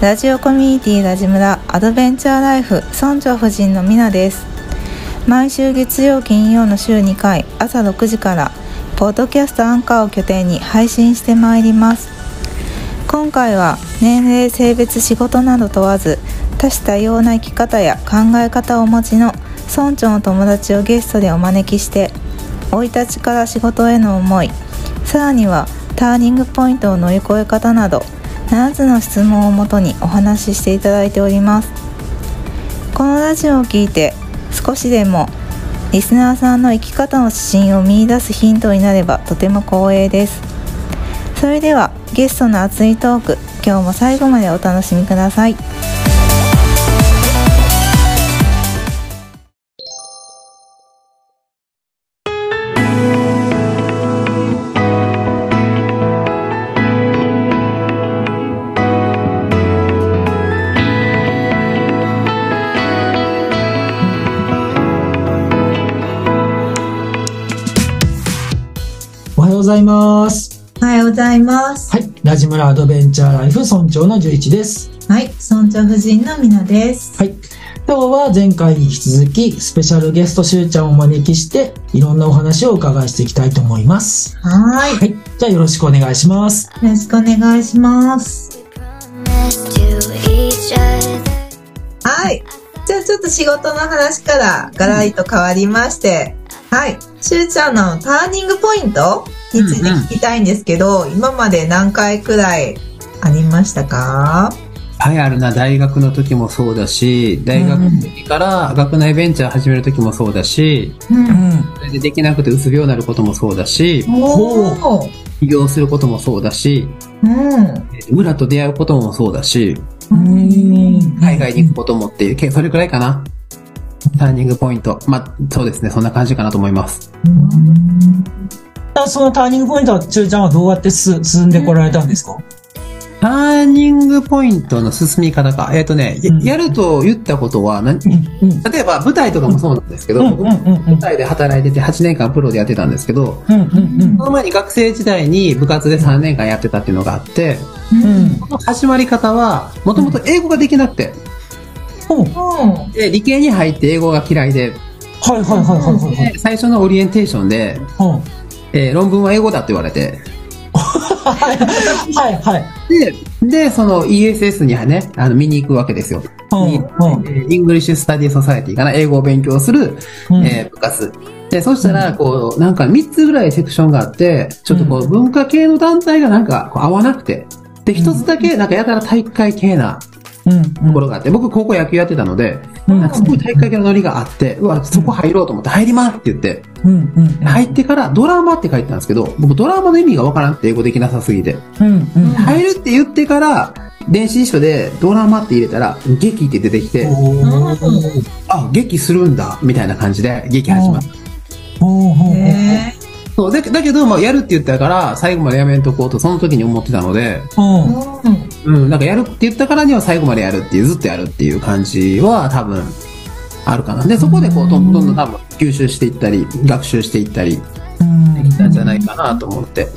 ラジオコミュニティラジ村アドベンチャーライフ村長夫人のみなです。毎週月曜金曜の週2回朝6時からポッドキャストアンカーを拠点に配信してまいります。今回は年齢性別仕事など問わず多種多様な生き方や考え方をお持ちの村長の友達をゲストでお招きして生い立ちから仕事への思いさらにはターニングポイントを乗り越え方など7つの質問をもとにお話ししていただいております。このラジオを聞いて少しでもリスナーさんの生き方の指針を見いだすヒントになればとても光栄です。それではゲストの熱いトーク今日も最後までお楽しみください。ざいます。おはようございますはい。ラジムラアドベンチャーライフ村長の11です。はい村長夫人のみなですはい。今日は前回に引き続き、スペシャルゲストしゅうちゃんをお招きして、いろんなお話をお伺いしていきたいと思います。はいはい。じゃあよろしくお願いします。よろしくお願いしますはい。じゃあちょっと仕事の話からガラリと変わりまして、はい。しゅうちゃんのターニングポイントについて聞きたいんですけど、今まで何回くらいありましたか？はい、あるな。大学の時もそうだし、大学の時から学内ベンチャー始める時もそうだし、う。うんん。それでできなくてうつ病になることもそうだし。起業することもそうだし、うん。えー村と出会うこともそうだし、うん。海外に行くこともっていう、けそれくらいかな。ターニングポイント。まあ、そうですね。そんな感じかなと思います。あそのターニングポイントは、ちゅうちゃんはどうやってす進んでこられたんですか？ターニングポイントの進み方か。えっ、とね、やうんやると言ったことは何。例えば舞台とかもそうなんですけど。舞台で働いてて8年間プロでやってたんですけど。その前に学生時代に部活で3年間やってたっていうのがあって、の始まり方は、もともと英語ができなくて。で、理系に入って英語が嫌いで、はいはいはいはいはい最初のオリエンテーションで、うん。えー論文は英語だって言われて、は いはいはい。で、で、その ESS にはね、あの、見に行くわけですよ。 English Study Society かな、英語を勉強する、うんえー部活。で、そしたら、こう、なんか3つぐらいセクションがあって、ちょっとこう、文化系の団体がなんかこう合わなくて、で、一つだけ、なんかやたら体育会系なうん。ところがあって、僕高校野球やってたので、うん。なんかすごい体育会系のノリがあって、うわ、そこ入ろうと思って入りますって言って。入ってからドラマって書いてたんですけど、僕ドラマの意味がわからなくて英語できなさすぎて。入るって言ってから、電子辞書でドラマって入れたら、劇って出てきて、あ、劇するんだ、みたいな感じで劇始まった。そうだけだけど、まあ、やるって言ったから、最後までやめんとこうと、その時に思ってたので、うん。ーうん。うん、なんかやるって言ったからには最後までやるっていう、ずっとやるっていう感じは多分、あるかな。で、そこでこう、どんどん多分、吸収していったり、学習していったり、できたんじゃないかなと思って。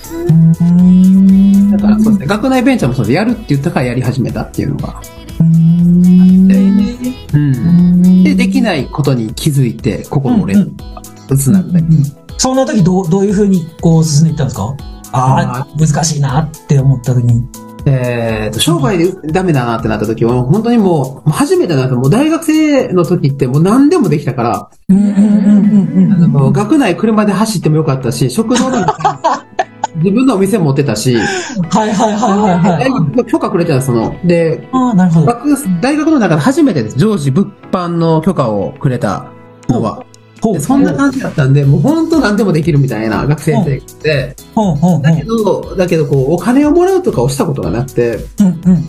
うん。だからそうですね、学内ベンチャーもそうで、やるって言ったからやり始めたっていうのが。うん。うん。で、できないことに気づいて、心折れる。うつなるね。そんな時どう、どういうふうにこう進んでいったんですか？ああ、難しいなって思った時に。えっと、商売でダメだなってなった時は、本当にもう、初めてなんかもう大学生の時ってもう何でもできたから、うんうんうんうんうん。もう学内車で走ってもよかったし、食堂でも 自分のお店持ってたし、はいはいはいはいはい。許可くれてたその、で、ああ、なるほど。学大学の中で初めてです。常時物販の許可をくれたのは。そんな感じだったんで、もう本当何でもできるみたいな学生生活で。だけど、だけどこう、お金をもらうとかをしたことがなくて、うんうん。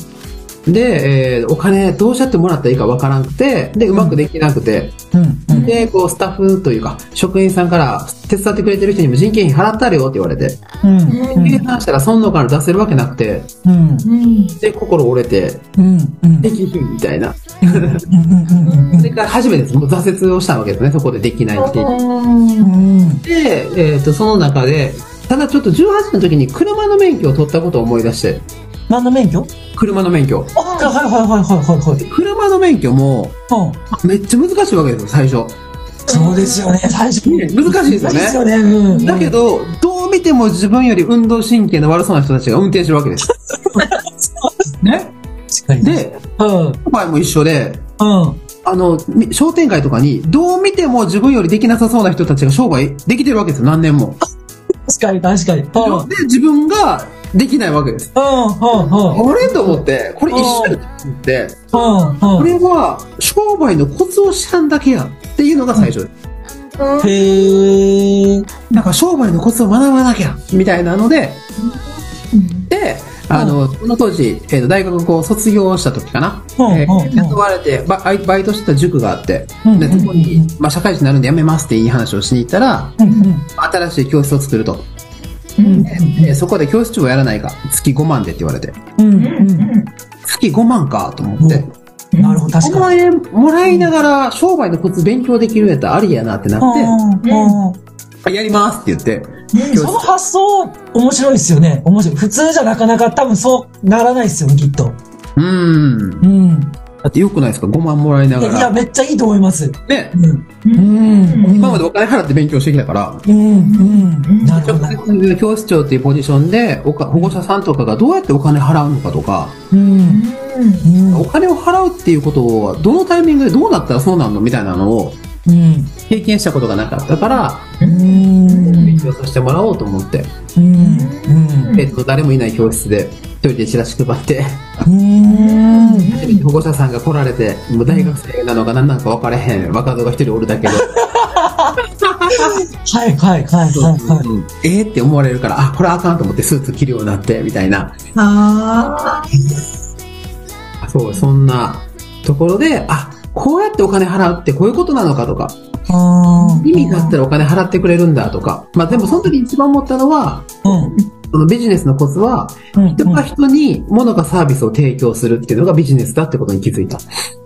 で、えーお金どうしやってもらったらいいかわからなくて、で、うまくできなくて、うんうんで、こう、スタッフというか、職員さんから、手伝ってくれてる人にも人件費払ってあるよって言われて、うん。計算したらそんのから出せるわけなくて、うん。で、心折れて。できひんみたいな。うん。それから初めてです。もう挫折をしたわけですね、そこでできないって言って。うん。で、えっ、と、その中で、ただちょっと18の時に車の免許を取ったことを思い出して、何の免許？車の免許。あ、はいはいはいはいはいはい。車の免許も、うん。めっちゃ難しいわけですよ、最初。そうですよね、最初に。難しいですよね。ですよね。うん。だけど、どう見ても自分より運動神経の悪そうな人たちが運転してるわけです。ね。確かに。で、うん。今回も一緒で、うん。あの、み商店街とかに、どう見ても自分よりできなさそうな人たちが商売できてるわけですよ、何年も。確かに確かに。で、自分ができないわけです。うん。あれ？と思って、これ一緒やと思って、うん。うん。これは商売のコツを知らんだけやっていうのが最初です。へえ。なんか商売のコツを学ばなきゃみたいなので、で、あの、その当時、えーと大学こう卒業した時かな、うんえーうんうん雇われてバ、バイバイトしてた塾があって、うんで、そこに、まあ、社会人になるんで辞めますっていい話をしに行ったら、うん。うん。新しい教室を作ると。うん。でそこで教室長をやらないか、月5万でって言われて、うん。うん。月5万かと思って、なるほど、確5かに。万円もらいながら商売のコツ勉強できるんやったらありやなってなって、うん。うん。やりますって言って、その発想、面白いですよね。面白い。普通じゃなかなか多分そうならないですよね、きっと。うーん。うん。だってよくないですか ?5 万もらいないがや、ら。めっちゃいいと思います。ね。うん。うん。今までお金払って勉強してきたから、うん。うん。なるほど。教室長っていうポジションでおか保護者さんとかがどうやってお金払うのかとか、うん。うん。お金を払うっていうことはどのタイミングでどうなったらそうなるの？みたいなのをうん。経験したことがなかったから、うん。勉強させてもらおうと思って、うん。うん。えっと、誰もいない教室で一人でチラシ配って、うん。初めて保護者さんが来られて、もう大学生なのか何なのか分からへん若造が一人おるだけで、はいはいはいはいはい。うんえーって思われるから、あ、これあかんと思ってスーツ着るようになって、みたいな。あそう、そんなところで、あ、こうやってお金払うってこういうことなのかとか、あ意味があったらお金払ってくれるんだとか、まあでもその時に一番思ったのは、うん。そのビジネスのコツは、うん。人が人に物かサービスを提供するっていうのがビジネスだってことに気づいた。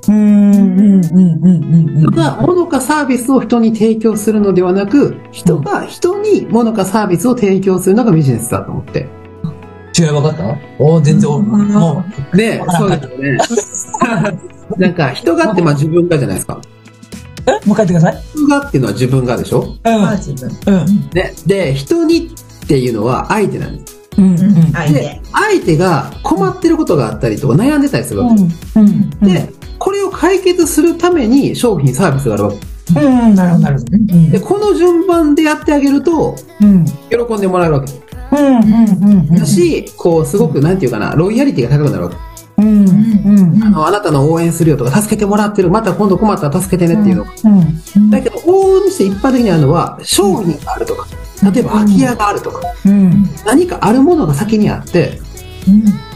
うん。うん。うん。うん。人が物かサービスを人に提供するのではなく、人が人に物かサービスを提供するのがビジネスだと思って。違い分かった？お全然、もで、そうですよね。なんか人がってまあ自分がじゃないですか。う、え？もう一回言ってください。人がっていうのは自分がでしょ？あ、自分。うん。ね。で、人にっていうのは相手なんです。うん。うん。うん。で相手。、相手が困ってることがあったりとか悩んでたりするわけです。うん。で、これを解決するために商品、サービスがあるわけ。うん。なるほど、なるほど。うんで、この順番でやってあげると、うん。喜んでもらえるわけ。うん。うん。うん。だし、こう、すごく、なんていうかな、ロイヤリティが高くなるわけ。うん。うん。あの、あなたの応援するよとか、助けてもらってる、また今度困ったら助けてねっていうの。うん。だけど、往々にして一般的にあるのは、商品があるとか、例えば空き家があるとか、うん。何かあるものが先にあって、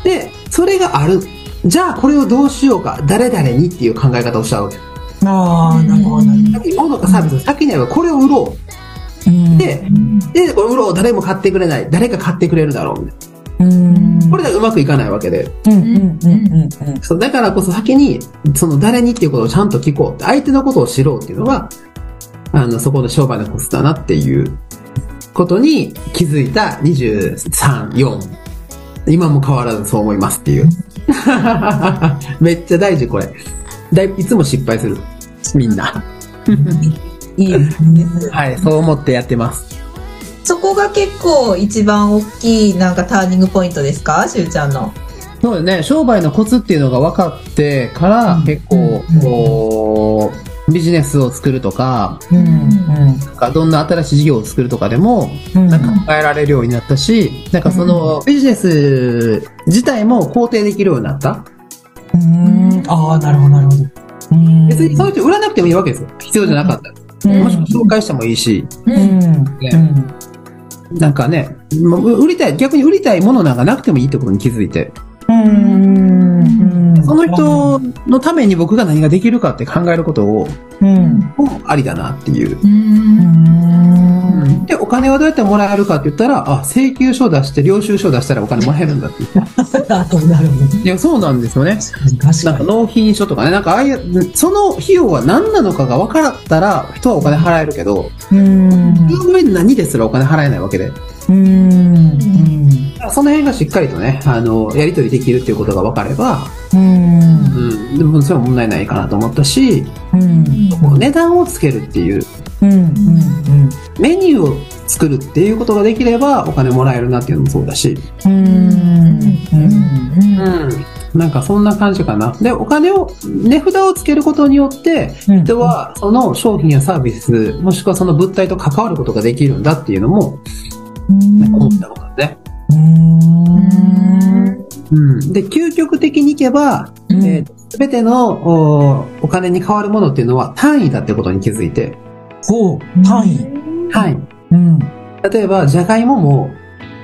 で、それがある。じゃあ、これをどうしようか、誰々にっていう考え方をしちゃうわけ。ああ、なるほど、なるほ先に物かサービスの先にあるこれを売ろど。う。で、で、これ売ろう、誰も買ってくれない、誰か買ってくれるだろうみたいうん。な。これではうまくいかないわけで。そうだからこそ先に、その誰にっていうことをちゃんと聞こう相手のことを知ろうっていうのが、あの、そこの商売のコツだなっていうことに気づいた23、4。今も変わらずそう思いますっていう。めっちゃ大事これ。だいいつも失敗する。みんな。いいですね。はい、そう思ってやってます。そこが結構一番大きいなんかターニングポイントですか？しゅうちゃんの。そうですね、商売のコツっていうのが分かってから、結構、こう、ビジネスを作るとか、うん。なんかどんな新しい事業を作るとかでも、うん。なんか考えられるようになったし、なんかそのビジネス自体も肯定できるようになった。うん。ああ、なるほど、なるほど。うん。別にそのうち売らなくてもいいわけですよ。必要じゃなかったら。うんもしくは紹介してもいいし、うん。うん。なんかね、ま売りたい、逆に売りたいものなんかなくてもいいってことに気づいて。うん。その人のために僕が何ができるかって考えることを、うん。もありだなっていう。うん。で、お金はどうやってもらえるかって言ったら、あ、請求書出して、領収書出したらお金もらえるんだって言って。なるほど。いや、そうなんですよね。確かに。なんか納品書とかね、なんかああいう、その費用は何なのかが分からったら、人はお金払えるけど、うん。その上に何ですらお金払えないわけで。うん。その辺がしっかりとね、あの、やり取りできるっていうことが分かれば、うん。うん、でもそれは問題ないかなと思ったし、うん。値段をつけるっていう、うん。うん。メニューを作るっていうことができればお金もらえるなっていうのもそうだし、うん。うん。うん。なんかそんな感じかな。で、お金を、値札をつけることによって、うん。人はその商品やサービス、もしくはその物体と関わることができるんだっていうのも、思ったことだね。うん。うん。で、究極的にいけば、うんえすべてのおお金に変わるものっていうのは単位だってことに気づいて、ほう、単位。単位。うん。例えば、じゃがいもも、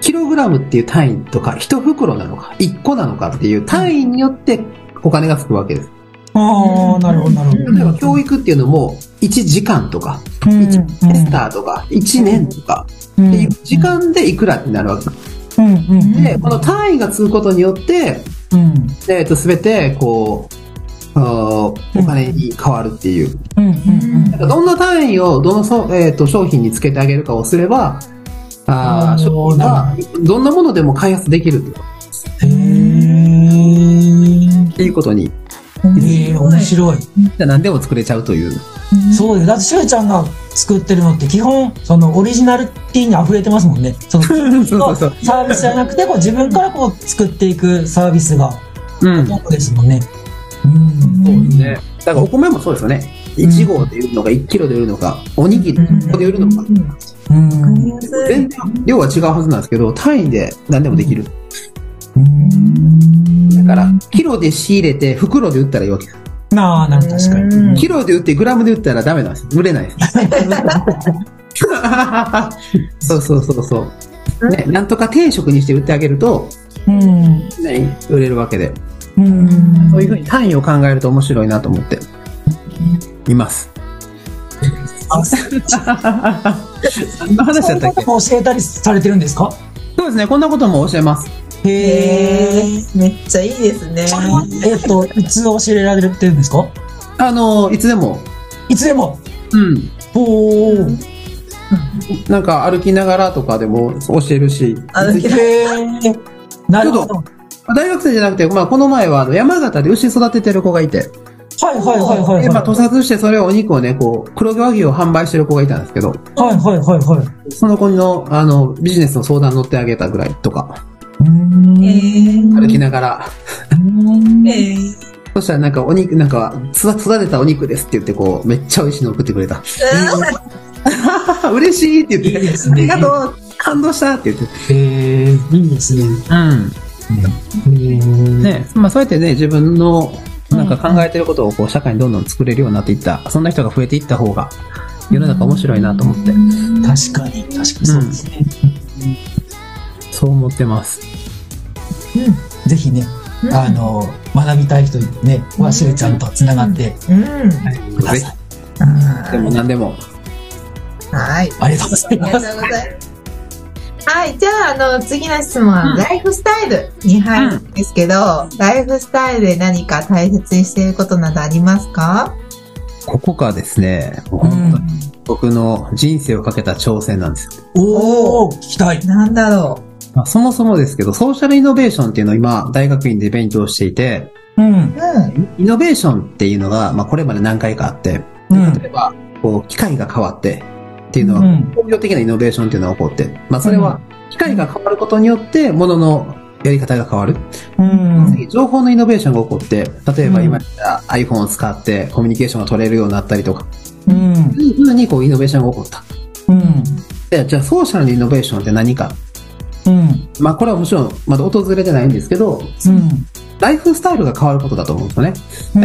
キログラムっていう単位とか、一袋なのか、一個なのかっていう単位によってお金がつくわけです。ああ、なるほど、なるほど。例えば、教育っていうのも、1時間とか、うん1テスターとか、1年とか、っっていう時間でいくらになるわけ。うんうんで、この単位がつくことによって、うんえっと、すべて、こう、お金に変わるっていう。どんな単位をどのそ、えー、と商品につけてあげるかをすれば、あ商品がどんなものでも開発できるってっていうことに、えー、面白い。じゃあ何でも作れちゃうという。そうです。だって、しゅうちゃんが作ってるのって基本、そのオリジナルティに溢れてますもんね。そ うそうそう。サービスじゃなくて、こう自分からこう作っていくサービスがうん。ですもんね。うん。そうですね。だからお米もそうですよね。1合で売るのか、1キロで売るのか、おにぎり1個で売るのか。うん。全然量は違うはずなんですけど、単位で何でもできる。うんだから、キロで仕入れて、袋で売ったらいいわけです。なあ、なんか確かに。キロで売って、グラムで売ったらダメなんです。売れないです。そうそうそうそう。ね、なんとか定食にして売ってあげると、うん。ね、売れるわけで。うん。そういうふうに単位を考えると面白いなと思って、います。何の話だったっけ教えたりされてるんですか？そうですね、こんなことも教えます。へえ。めっちゃいいですね。えっと、いつ教えられてるんですか？あの、いつでも、いつでも？うん。おお。なんか歩きながらとかでも教えるし、歩きへえ。なるほど。大学生じゃなくて、まあ、この前はあの山形で牛育ててる子がいて、はいはいはいはいで、まあ、はい。屠殺してそれをお肉をね、こう、黒毛和牛を販売してる子がいたんですけど、はいはいはいはい。その子の、あの、ビジネスの相談乗ってあげたぐらいとか、うーんえー歩きながら、えーそしたらなんかお肉、なんか、育育てたお肉ですって言って、こう、めっちゃ美味しいの送ってくれた。嬉しいって言って、いいねありがとう感動したって言って。へえ、いいですね。うん。ねね、まあそうやってね、自分の、なんか考えてることをこう、社会にどんどん作れるようになっていった、そんな人が増えていった方が、世の中面白いなと思って、確かに、確かにそうですね。そう思ってます。ぜひね、あの、学びたい人ね、はしゅうちゃんとつながってうん。くだぜさい。ひ、でも何でも。はい。ありがとうございありがます。はい。じゃあ、あの、次の質問は、うんライフスタイルに入るんですけど、ライフスタイルで何か大切にしていることなどありますか？ここがですね、本当にん、僕の人生をかけた挑戦なんですよ。おお、聞きたい。なんだろまあ、そもそもですけど、ソーシャルイノベーションっていうのを今、大学院で勉強していて、うん。う。うん。イノベーションっていうのが、まあこれまで何回かあって、うん。例えば、こう、機械が変わって、っていうのは、うん工業的なイノベーションっていうのが起こって、まあそれは、機械が変わることによって、もののやり方が変わる。うん。次、情報のイノベーションが起こって、例えばうん今言った iPhone を使ってコミュニケーションが取れるようになったりとか、うん。いうふうにこうイノベーションが起こった。うん。で、じゃあソーシャルのイノベーションって何かうん。まあこれはもちろんまだ訪れてないんですけど、うん。ライフスタイルが変わることだと思うんですよね。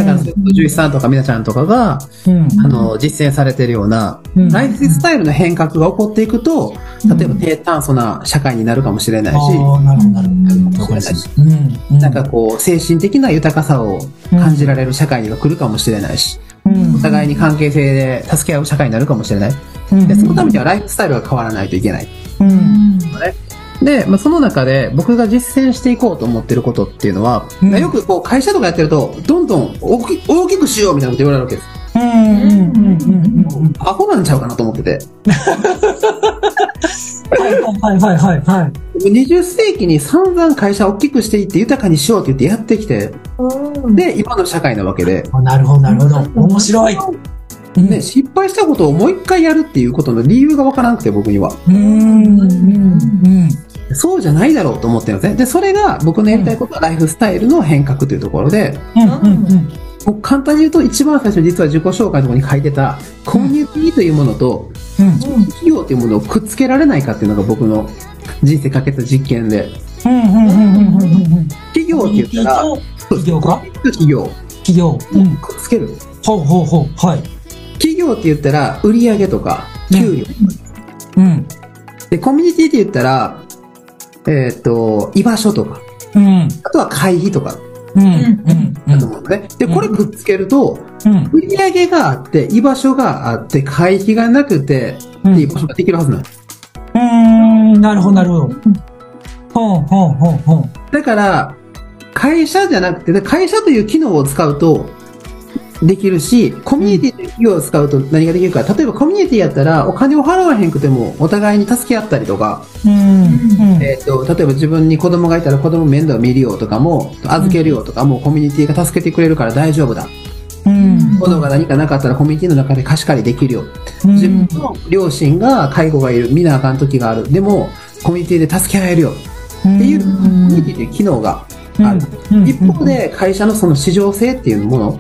だから、獣医さんとか皆ちゃんとかが、うん。あの、実践されてるような、うんライフスタイルの変革が起こっていくと、例えば低炭素な社会になるかもしれないし、なるほど、なるほど。なんかこう、精神的な豊かさを感じられる社会が来るかもしれないし、うんお互いに関係性で助け合う社会になるかもしれない。うんで、そのためにはライフスタイルが変わらないといけない。うん。で、まあ、その中で僕が実践していこうと思ってることっていうのは、うんよくこう会社とかやってると、どんどん大き大きくしようみたいなこと言われるわけです。うん。うん。うん。うん。アホなんちゃうかなと思ってて。はいはいはいはいはい。20世紀に散々会社を大きくしていって豊かにしようって言ってやってきて、で、今の社会なわけで、あなるほど、なるほど。面白い。うんで、失敗したことをもう一回やるっていうことの理由がわからなくて僕には。うん。うん。うん。そうじゃないだろうと思ってるんですね。で、それが僕のやりたいことはライフスタイルの変革というところで、うん。うん。もう簡単に言うと一番最初に実は自己紹介のところに書いてたコミュニティというものとうん。企業というものをくっつけられないかっていうのが僕の人生かけた実験で、うん。うん。うん。うん。企業って言ったら、企業か企業、企業。うん。くっつける。ほうほうほう。はい。企業って言ったら売上とか給料。うん。で、コミュニティって言ったら、えっ、と、居場所とか、うん。あとは会費とかうん。うん。だと思うんですね。で、これくっつけると、うん。売上があって、居場所があって、会費がなくて、うんっていう場所ができるはずなんです。うん。なるほど、なるほど。ほうほうほうほう。だから、会社じゃなくて、で会社という機能を使うと、できるし、コミュニティ企業を使うと何ができるか。例えばコミュニティやったら、お金を払わへんくても、お互いに助け合ったりとか、うん。えっ、と、例えば自分に子供がいたら子供面倒見るよとかも、預けるよとかも、コミュニティが助けてくれるから大丈夫だ。うん。子供が何かなかったらコミュニティの中で貸し借りできるよ。自分の両親が介護がいる、見なあかん時がある。でも、コミュニティで助け合えるよ。っていう、コミュニティという機能がある。一方で、会社のその市場性っていうもの、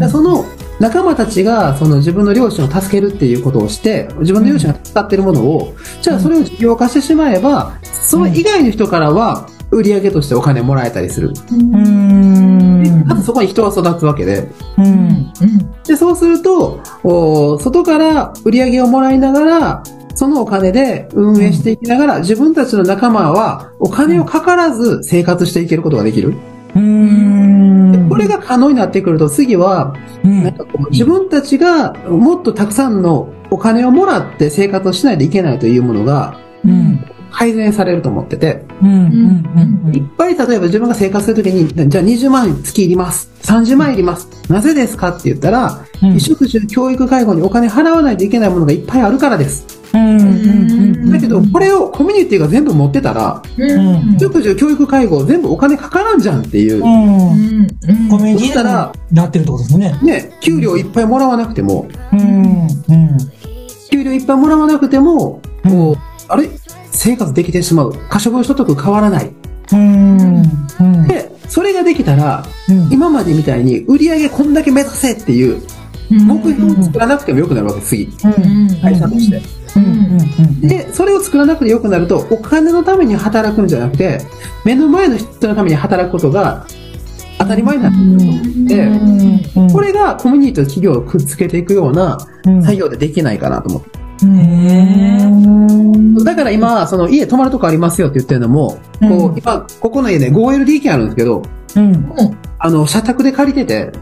うその仲間たちがその自分の両親を助けるっていうことをして、自分の両親が使ってるものを、じゃあそれを事業化してしまえば、それ以外の人からは売り上げとしてお金もらえたりする。うん。あとそこに人は育つわけで。うん。で、そうすると、お外から売り上げをもらいながら、そのお金で運営していきながら、自分たちの仲間はお金をかからず生活していけることができる。うん。でこれが可能になってくると、次は、うんなんかこう自分たちがもっとたくさんのお金をもらって生活をしないといけないというものがうん。改善されると思ってて、うん。うん。いっぱい例えば自分が生活するときに、じゃあ20万月いります。30万いります。なぜですかって言ったら、うん衣食住、教育、介護にお金払わないといけないものがいっぱいあるからです。うん。だけど、これをコミュニティが全部持ってたら、うん。衣食住、教育、介護全部お金かからんじゃんっていう。うん。コミュニティそしたらなってるってことですね。ね、給料いっぱいもらわなくても。給料いっぱいもらわなくても、こう、あれ？生活できてしまう。可処分所得変わらない。うん。うん。で、それができたら、うん。今までみたいに売り上げこんだけ目指せっていう目標を作らなくてもよくなるわけです、次。会社として。うん。で、それを作らなくてよくなると、お金のために働くんじゃなくて、目の前の人のために働くことが当たり前になってくると思って、うん。これがコミュニティと企業をくっつけていくような作業でできないかなと思って。だから今、その家泊まるとこありますよって言ってるのも、こう、今、ここの家ね、5LDK あるんですけど、うん。あの、社宅で借りてて、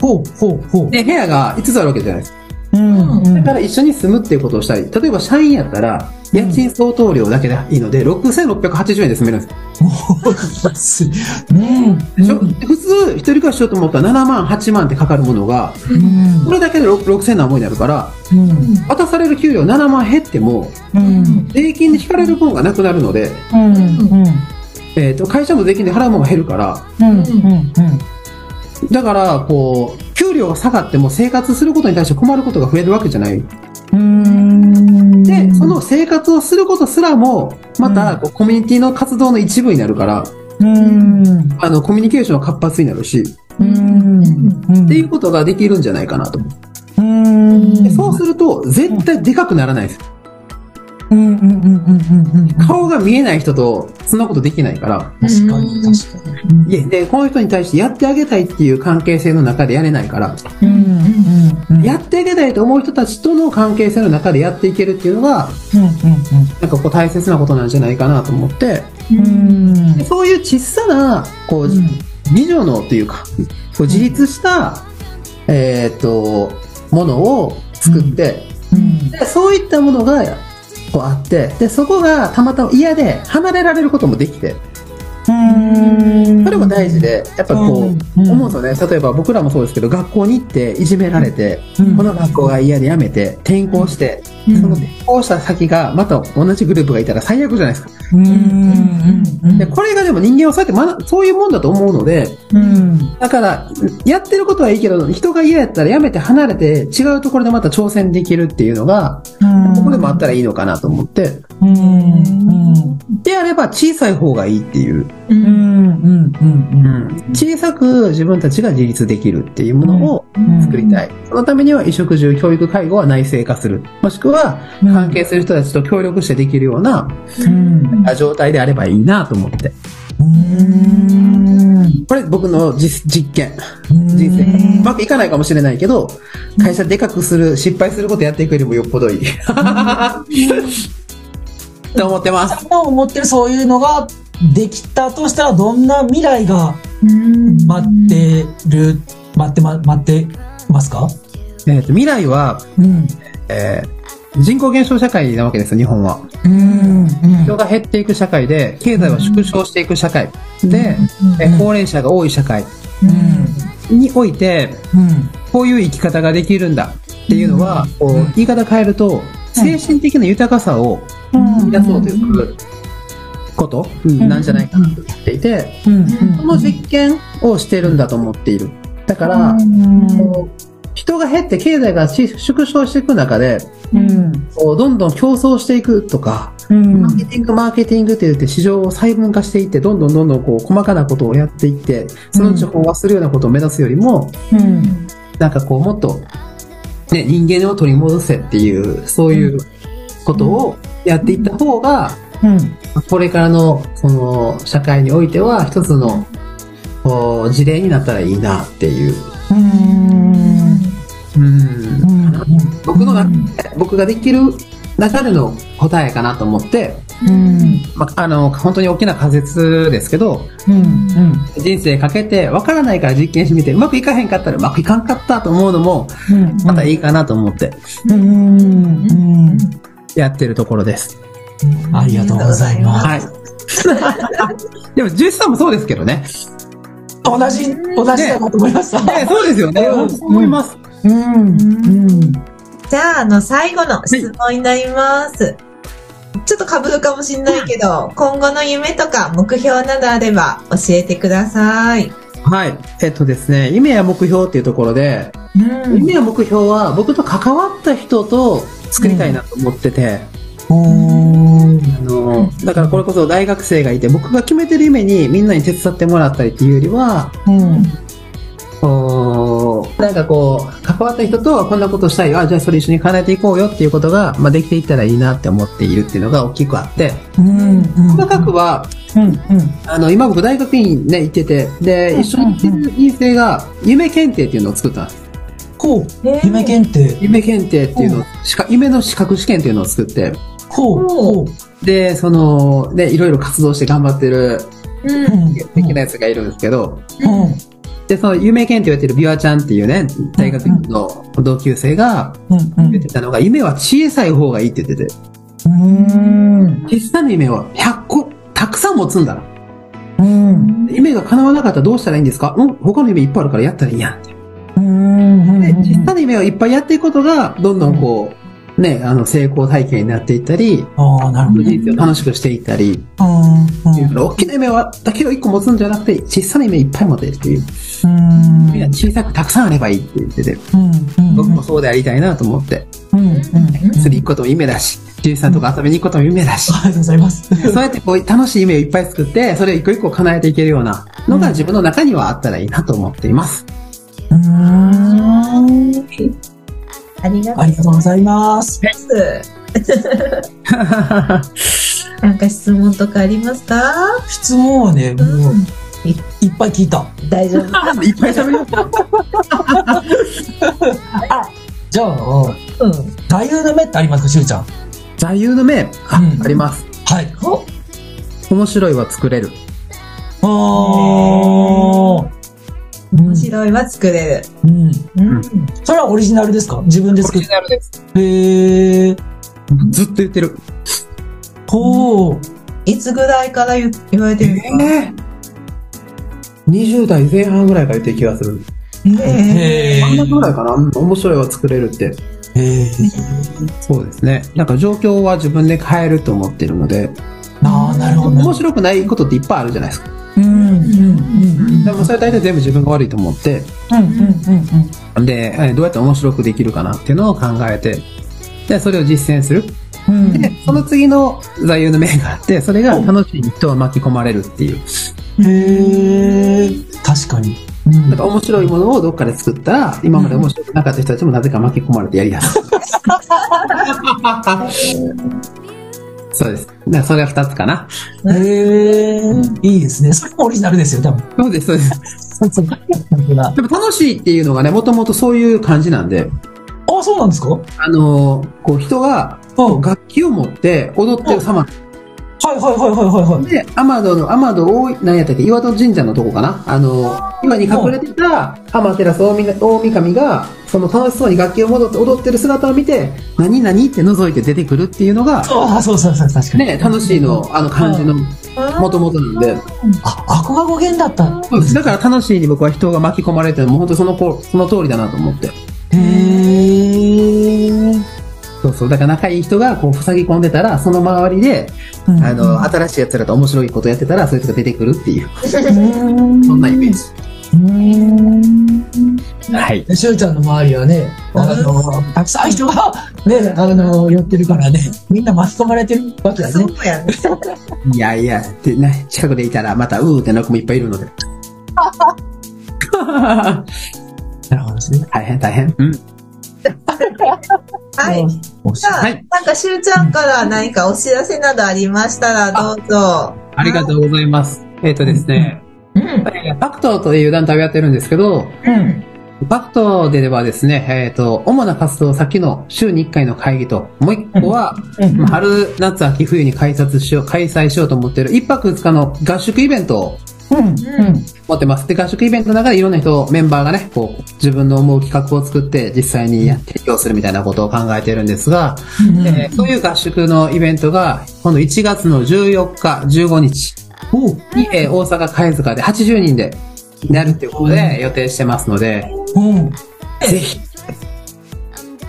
ほうほうほう。で、部屋が5つあるわけじゃないですか。うん。だから一緒に住むっていうことをしたり、例えば社員やったら、家賃相当料だけでいいので、6680円で住めるんです。普通、一人暮らししようと思ったら7万、8万ってかかるものが、うんこれだけで6 6000何本になるから、うん。渡される給料7万減っても、うん。税金で引かれる分がなくなるので、うん。えっ、と、会社も税金で払うものが減るから。だから、こう、給料が下がっても生活することに対して困ることが増えるわけじゃない。うん。で、その生活をすることすらも、また、こうコミュニティの活動の一部になるから、うん。あの、コミュニケーションが活発になるし、うん。っていうことができるんじゃないかなと思う。うん。でそうすると、絶対でかくならないです。うんうんうんうんうんうん。顔が見えない人と、そんなことできないから。確かに、確かに。いやで、この人に対してやってあげたいっていう関係性の中でやれないから、うんうんうん。やってあげたいと思う人たちとの関係性の中でやっていけるっていうのが、うんうんなんかこう大切なことなんじゃないかなと思って、うん。うんでそういう小さな、こう、美女のっていうか、こう自立した、えーっと、ものを作って、うんでそういったものが、こうあって、で、そこがたまたま嫌で離れられることもできて、うん。それも大事で、やっぱこう、うん。思うん。ですよね。例えば僕らもそうですけど、学校に行っていじめられて、うん。この学校が嫌で辞めて、転校して、うん。その転校した先がまた同じグループがいたら最悪じゃないですか。うんうんうんで、これがでも人間はそうやって学、そういうもんだと思うので、うん。だから、やってることはいいけど、人が嫌やったら辞めて離れて、違うところでまた挑戦できるっていうのが、ここでもあったらいいのかなと思って、うんうんであれば小さい方がいいっていう、うんうんうん小さく自分たちが自立できるっていうものをうん作りたい。そのためには衣食住、教育、介護は内製化する。もしくは、関係する人たちと協力してできるようなうん状態であればいいなと思って。うんこれ僕の実実験。人人生。うまくいかないかもしれないけど、会社でかくする、失敗することやっていくよりもよっぽどいい。と思ってます。今思ってるそういうのができたとしたらどんな未来が待ってる、待ってま、待ってますか？えっ、と、未来は、うん。えー人口減少社会なわけですよ、日本は。うん。人が減っていく社会で、経済は縮小していく社会で、えー高齢者が多い社会うん。において、うん。こういう生き方ができるんだっていうのは、こう言い方変えると、精神的な豊かさを生み出そうということなんじゃないかなと言っていて、うん。その実験をしてるんだと思っている。だから、人が減って経済が縮小していく中で、うん。こうどんどん競争していくとか、うん。マーケティング、マーケティングって言って市場を細分化していって、どんどんどんどんこう細かなことをやっていって、そのうち飽和するようなことを目指すよりも、うん。なんかこうもっと、ね、人間を取り戻せっていう、そういうことをやっていった方が、うん。これからの、その、社会においては、一つの、こう、事例になったらいいなっていう。うん。うん。僕ができる中での答えかなと思って、うん。まあ、あの、本当に大きな仮説ですけど、うん。人生かけて、わからないから実験してみて、うまくいかへんかったらうまくいかんかったと思うのも、うん。またいいかなと思って、うん。うん。やってるところです。ありがとうございます。はい。でも、ジュースさんもそうですけどね。同じ、同じだなと思いました。ねそうですよね。思います。うん。うん。じゃあ、あの、最後の質問になります。ちょっと被るかもしれないけど、今後の夢とか目標などあれば教えてください。はい。えっとですね、夢や目標っていうところで、うん。夢や目標は僕と関わった人と作りたいなと思ってて、おーあの、だからこれこそ大学生がいて、僕が決めてる夢にみんなに手伝ってもらったりっていうよりは、うん。なんかこう、関わった人とこんなことしたいよ。あ、じゃあそれ一緒に叶えていこうよっていうことが、まあ、できていったらいいなって思っているっていうのが大きくあって、うん。細かくは、うん。うん。あの、今僕大学院ね、行ってて、で、一緒に行ってる院生が、夢検定っていうのを作ったんです。こう、夢検定。夢検定っていうのを、しか夢の資格試験っていうのを作って、こう、こで、その、で、いろいろ活動して頑張ってる、う。うん。うん。的なやつがいるんですけど、うん。で、その夢検定をやってるビワちゃんっていうね、大学の同級生がうん。言ってたのが、夢は小さい方がいいって言ってて、うん。小さな夢を100個、たくさん持つんだな。うん。夢が叶わなかったらどうしたらいいんですか？うん他の夢いっぱいあるからやったらいいやんって。うん。で、小さな夢をいっぱいやっていくことが、どんどんこう、ね、あの、成功体験になっていったり、ああ、なるほど。人生を楽しくしていったり、うん。いう大きな夢はだけを一個持つんじゃなくて、小さな夢いっぱい持てるっていう。うん。夢は小さくたくさんあればいいって言ってて、うん。僕もそうでありたいなと思って、うん。うん。釣り行くことも夢だし、ジュさんとか遊びに行くことも夢だし、ありがとうございます。そうやってこう楽しい夢をいっぱい作って、それを一個一個叶えていけるようなのが自分の中にはあったらいいなと思っています。うん。ありがとうありがとうございます。なんか質問とかありますか？質問はね、もう、いいっぱい聞いた。大丈夫。いっぱい喋ります。じゃあ、うん。座右の銘ってありますか、しゅうちゃん？座右の銘、あ、うんあります。はい。面白いは作れる。あー。面白いは作れる。うん。うん。それはオリジナルですか？自分で作っナルです。て。へー。ずっと言ってる。ほう。いつぐらいから言言われてるんですかえ20代前半ぐらいから言ってる気がする。えへあんなぐー。らいかな？うん面白いは作れるって。へー。そうですね。なんか状況は自分で変えると思ってるので、あー、なるほど。面白くないことっていっぱいあるじゃないですか。うん、うん、うん。でもそれ大体全部自分が悪いと思って、うん、うん、うん、うん。で、えどうやって面白くできるかなっていうのを考えて、で、それを実践する。うんで、その次の座右の銘があって、それが楽しいに人を巻き込まれるっていう。へー。確かに。うんなんか面白いものをどっかで作ったら、今まで面白くなかった人たちもなぜか巻き込まれてやりやすい。そうです。だそれは二つかな。へー。いいですね。それもオリジナルですよ、多分。そうです、そうです。そうそう。本当だでも楽しいっていうのがね、もともとそういう感じなんで、あ、そうなんですか？あのーこう人が楽器を持って踊ってる様はいはいはいはいはい。で、アマドの、アマド大い、何やったっけ、岩戸神社のとこかな？あの、今に隠れてた、アマテラス大神大神が、その楽しそうに楽器を戻って踊ってる姿を見て、何々って覗いて出てくるっていうのが、あ、そうそうそう、確かに。ね、楽しいの、あの感じの、もともとなんで、あ、あこが語源だった。そうです。だから楽しいに僕は人が巻き込まれてるのも、本当その子、その通りだなと思って。へー。そうそう。だから仲いい人が、こう、塞ぎ込んでたら、その周りで、あの、新しい奴らと面白いことやってたら、そういう人が出てくるっていう、そんなイメージ。ジ。はい。しゅうちゃんの周りはね、あの、たくさん人がね、あの、寄ってるからね、みんな巻き込まれてるわけだね。そうやね。いやいや、でね、近くでいたらまた、うーって泣くもいっぱいいるので。なるほどですね。大変大変。うん。はい。おじゃあ、はいなんかしゅうちゃんから何かお知らせなどありましたらどうぞ。ありがとうございます。えっ、とですね、うん。パクトという団体をやってるんですけど、うん。パクトではですね、えっ、と、主な活動先の週に1回の会議と、もう1個は、うんまあ春、夏、秋、冬に開催しよう、開催しようと思っている1泊2日の合宿イベントを持ってます。で、合宿イベントの中でいろんな人、メンバーがね、こう、自分の思う企画を作って、実際にやって提供するみたいなことを考えているんですが、えーそういう合宿のイベントが、今度1月の14日、15日に、えー大阪貝塚で80人でやるっていうことで予定してますので、うん。ぜひ。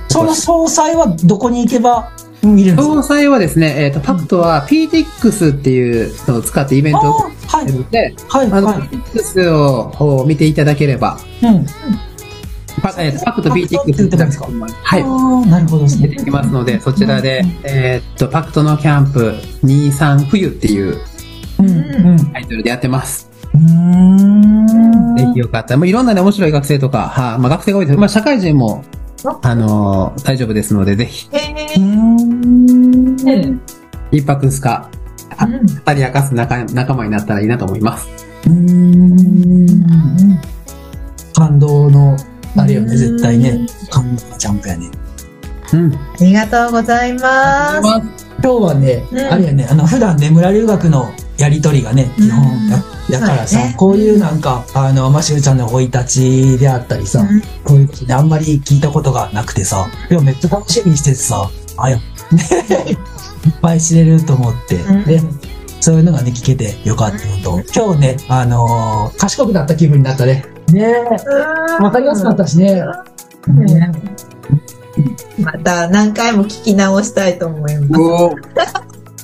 その詳細はどこに行けば見れるんですか詳細はですね、えっ、と、パクトは PTX っていうのを使ってイベントをあーはいやる。ので、はい。あの、は PTX をこう見ていただければ、い。うん。パ,、えーとパクトパクトってですか？はい。あーなるほどですね。出てきますので、そちらで、えーっと、パクトのキャンプ23冬っていううん。うん。タイトルでやってます。うーん。ぜひよかったら、もういろんなね、面白い学生とか、はまあ学生が多いです。まあ社会人も、あのー大丈夫ですので、ぜひ。一泊二日、あうん二人明かす仲仲間になったらいいなと思います。うーん。感動の、あれよね、絶対ね。感動のジャンプやね。うん。ありがとうございます。今日はね、うん。あれやね、あの、普段ね、村留学のやりとりがね、基本や、だからさ、ねこういうなんか、あの、まあ、しゅうちゃんの生い立ちであったりさ、うん。こういうことね、あんまり聞いたことがなくてさ、でもめっちゃ楽しみにしててさ、あや、ね、いっぱい知れると思って、うん。で、そういうのがね、聞けてよかったのと、今日ね、あのー賢くなった気分になったね。ねえ、わかりやすかったしね。うんまた何回も聞き直したいと思います。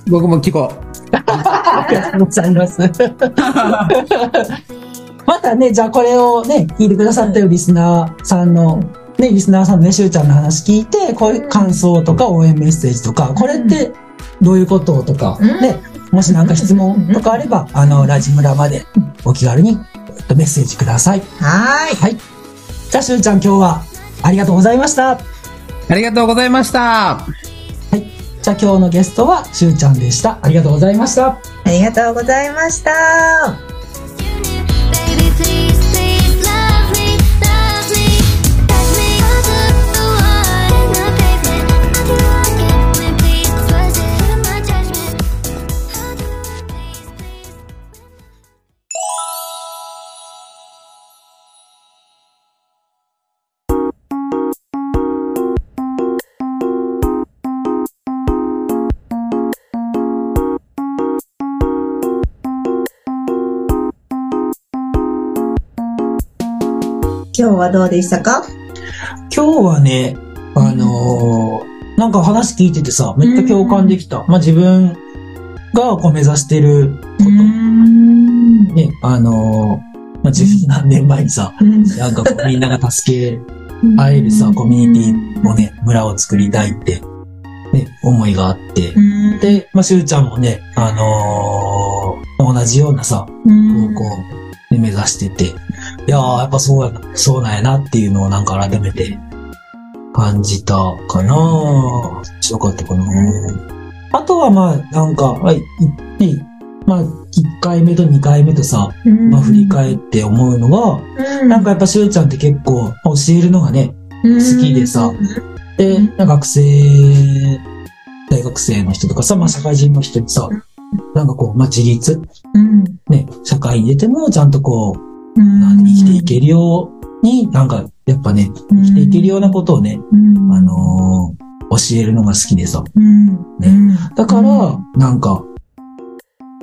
僕も聞こありがとうございます。またね、じゃあこれをね、聞いてくださってるリスナーさんの、ね、リスナーさんのね、しゅうちゃんの話聞いて、こういう感想とか応援メッセージとか、これってどういうこととか、うんね、もしなんか質問とかあれば、あの、ラジムラまでお気軽にえっとメッセージください。はーい。はい。じゃあしゅうちゃん今日はありがとうございました。う。ありがとうございました。じゃあ今日のゲストはしゅうちゃんでした。ありがとうございました。ありがとうございました。今日はどうでしたか？今日はね、あのーなんか話聞いててさ、めっちゃ共感できた。まあ自分がこう目指してること。ん。ね、あのーまあ十何年前にさ、なんかこうみんなが助け合えるさ、コミュニティをね、村を作りたいって、ね、思いがあって。で、まあ、しゅうちゃんもね、あのー同じようなさ、うん。こう、ね、目指してて、いやー、やっぱそうやな、そうなんやなっていうのをなんか改めて感じたかな。面白かったかなあとはまあ、なんか、はい、いね、まあ、1回目と2回目とさ、まあ、振り返って思うのは、なんかやっぱしゅうちゃんって結構教えるのがね、好きでさ、で、学生、大学生の人とかさ、まあ社会人の人にさ、なんかこう、まあ自立、うん。ね、社会に出てもちゃんとこう、生きていけるように、なんかやっぱね、生きていけるようなことをね、うんあのー教えるのが好きでさ。うんねだから、なんか、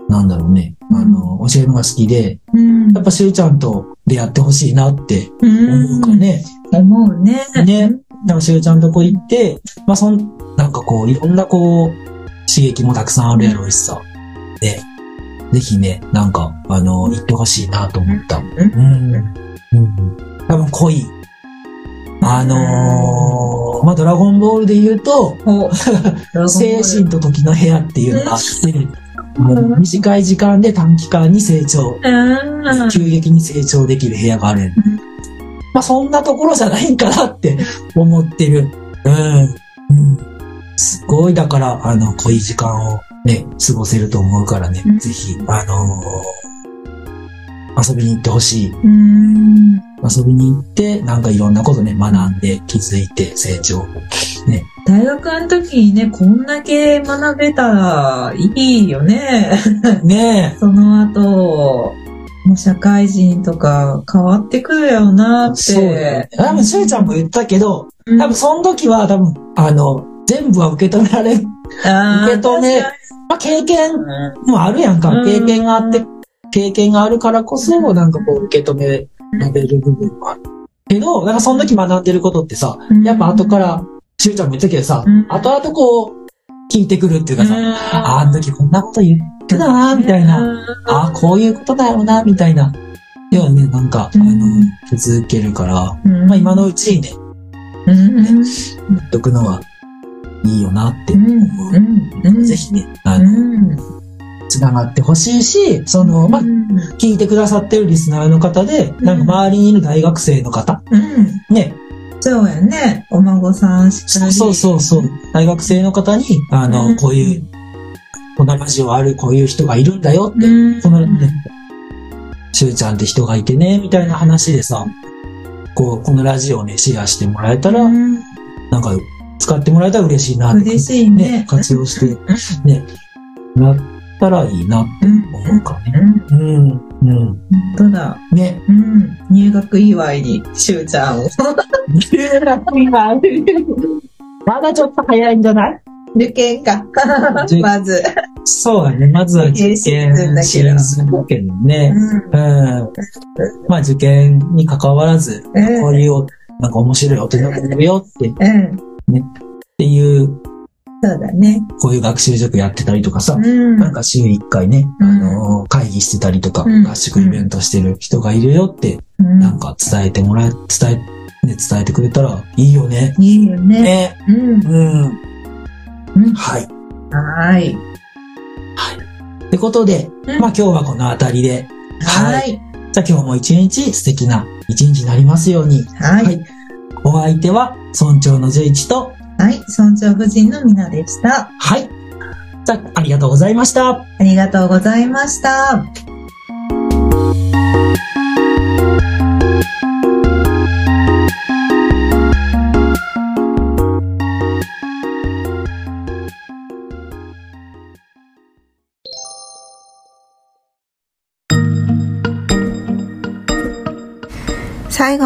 なんだろうね、あのー教えるのが好きで、うんやっぱしゅうちゃんと出会ってほしいなって思うかね。思うね。ね。なんかしゅうちゃんとこ行って、まあそん、なんかこう、いろんなこう、刺激もたくさんあるやろうしさ。ね。ぜひね、なんか、あの、行ってほしいなと思った。うん。うん。多分濃い。あのー、まあ、ドラゴンボールで言うと、お精神と時の部屋っていうのがあって、もう短い時間で短期間に成長、うん急激に成長できる部屋がある。んまあそんなところじゃないんかなって思ってる。うん。うん。すごい、だから、あの、濃い時間をね、過ごせると思うからね、うんぜひ、あのー遊びに行ってほしい。うん遊びに行って、なんかいろんなことね、学んで、気づいて、成長。ね。大学の時にね、こんだけ学べたらいいよね。ね その後、もう社会人とか変わってくるよなっえ。そうねて。。多分、しゅうちゃんも言ったけど、うん多分、その時は多分、あの、全部は受け止められ受け止めまあ、経験にもあるやんか。う。ん。経験があって、経験があるからこそ、なんかこう、受け止められる部分もある。けど、なんかその時学んでることってさ、うん。やっぱ後から、しゅうちゃんも言ったけどさうん、後々こう、聞いてくるっていうかさ、ああの時こんなこと言ってたな、みたいな。ああ、こういうことだよな、みたいな。ようね、なんか、あうのん、気づけるから、うん。まあ今のうちにね、うん。うん言っとくのはいいよなってうん思うんうん。う。ぜひね、あうの、ん。つながってほしいし、その、まあう、ん聞いてくださってるリスナーの方で、うん。なんか周りにいる大学生の方、うん。ね、そうやね。お孫さんしかり。そうそうそう、大学生の方に、あの、うん。こういう、このラジオある、こういう人がいるんだよって、うん。このね、しゅうちゃんって人がいてね、みたいな話でさ、こう、このラジオをね、シェアしてもらえたら、うん。なんか、使ってもらえたら嬉しいなって。嬉しいね活用して、ね、なったらいいなってうん。思うからね。うん。うん、うん。本当だ。ね。うん。入学祝いに、しゅうちゃんを。まだちょっと早いんじゃない？受験か受。まず。そうだね。まずは受験シーズンだけどね。うん。うん。まあ受験に関わらず、うんこういう、なんか面白い大人がいるよって、っうん。ていう、そうだね。こういう学習塾やってたりとかさ、うん。なんか週1回ね、うんあのー会議してたりとか、うん合宿イベントしてる人がいるよって、うんなんか伝えてもらえ、伝え、ね、伝えてくれたらいいよね。いいよね。ね。うん。うん。うんはい。はーい。ってことで、うんまあ今日はこの辺りで、はーい。じゃあ今日も一日素敵な一日になりますように。はい。お相手は、村長の十一と、はい、村長夫人のみなでした。はい。じゃあ、ありがとうございました。ありがとうございました。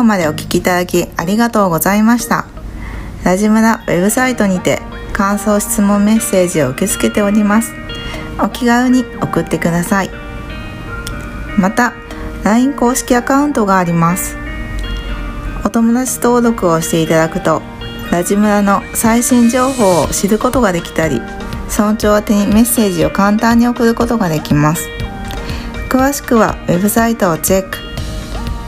後までお聞きいただきありがとうございました。ラジムラウェブサイトにて感想質問メッセージを受け付けております。お気軽に送ってください。また、LINE 公式アカウントがあります。お友達登録をしていただくと、ラジムラの最新情報を知ることができたり、村長宛にメッセージを簡単に送ることができます。詳しくはウェブサイトをチェック。